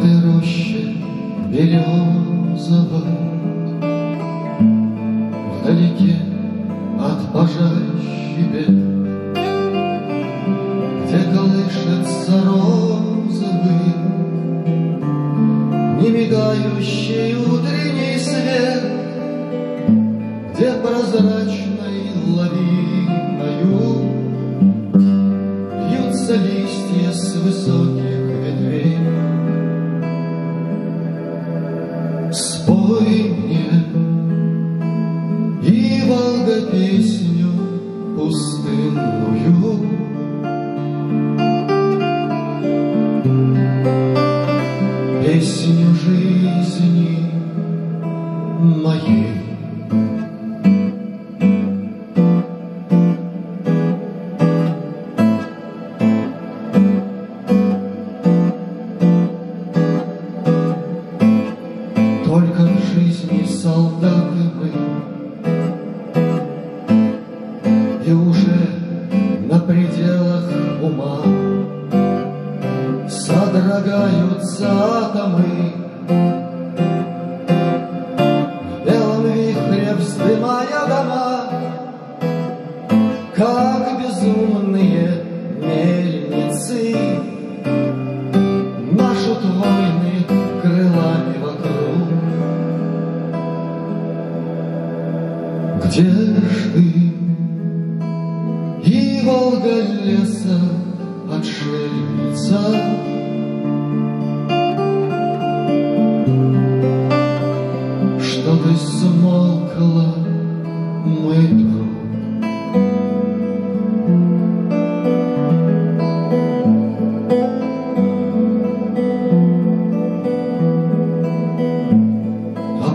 этой роще березовой, Вдалеке от пожарища бед, Где колышется розовый, Не мигающий утренний свет, Где прозрачной лавиною Бьются листья с высоких уже на пределах ума. Содрогаются атомы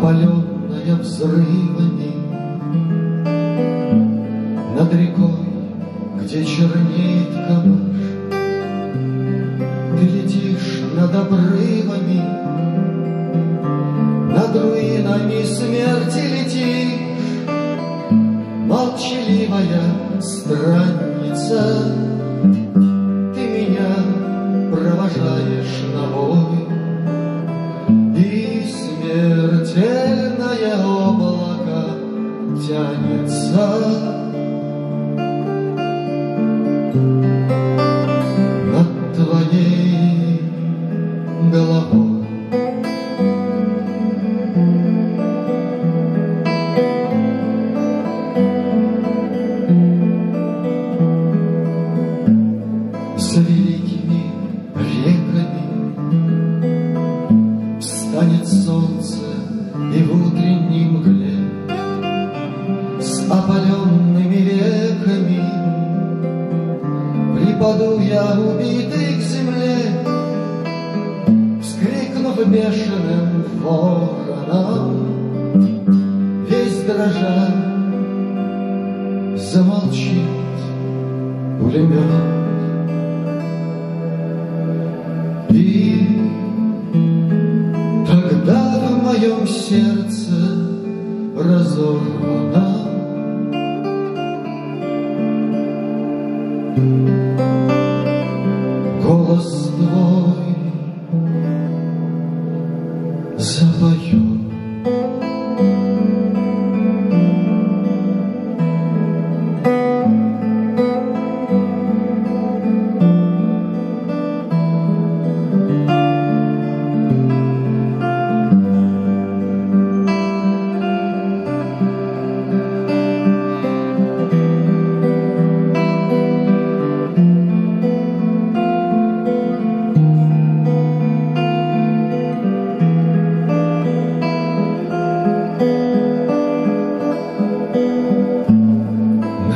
опаленная взрывами Над рекой, где чернеет камыш Ты летишь над обрывами. Над руинами смерти летишь. Молчаливая странница тянется над Припаду я убитый к земле Вскрикнув бешеным вороном. Весь дрожа замолчит пулемет. И Тогда в моем сердце разорвана запоет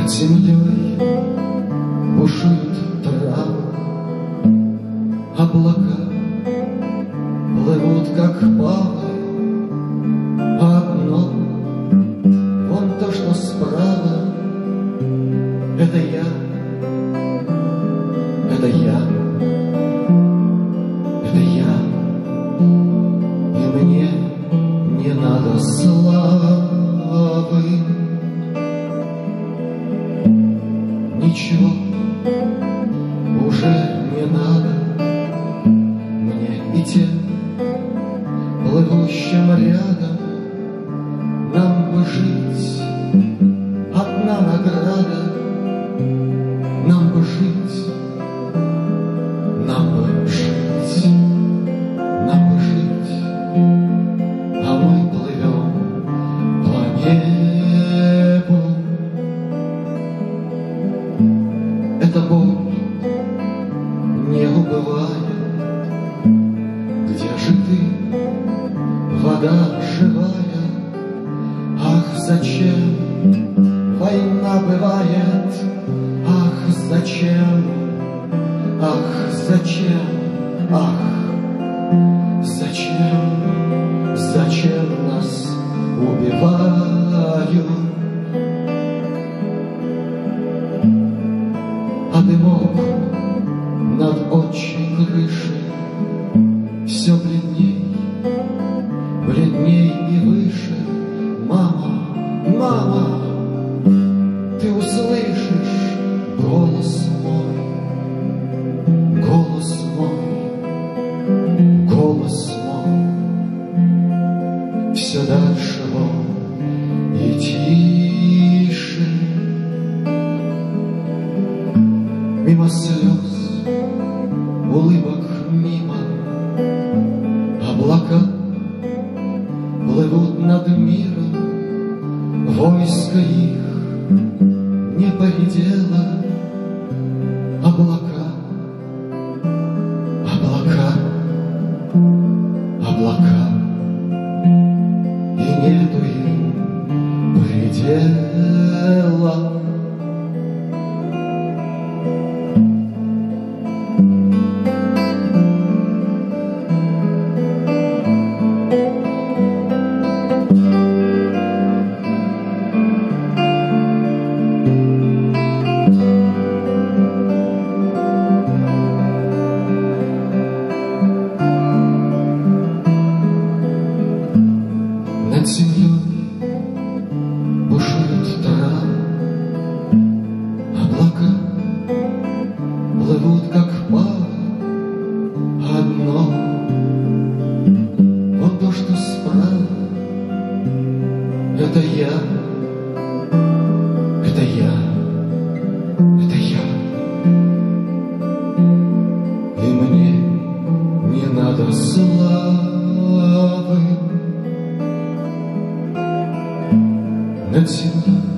Над землей бушует трава, Облака плывут, как павы, А одно, вон то, что справа, Это я, chama de вода живая? Ах, зачем война бывает? Ах, зачем? Ах, зачем? Ах, зачем? Мама, ты услышишь голос мой, голос мой, голос мой. Все дальше он и тише. Мимо слез, улыбок мимо, облака плывут над миром, войско их не поредело, облака, облака, Над землей бушует трава, Облака плывут, как пара, Одно. Вот то, что справа, Это я, над землей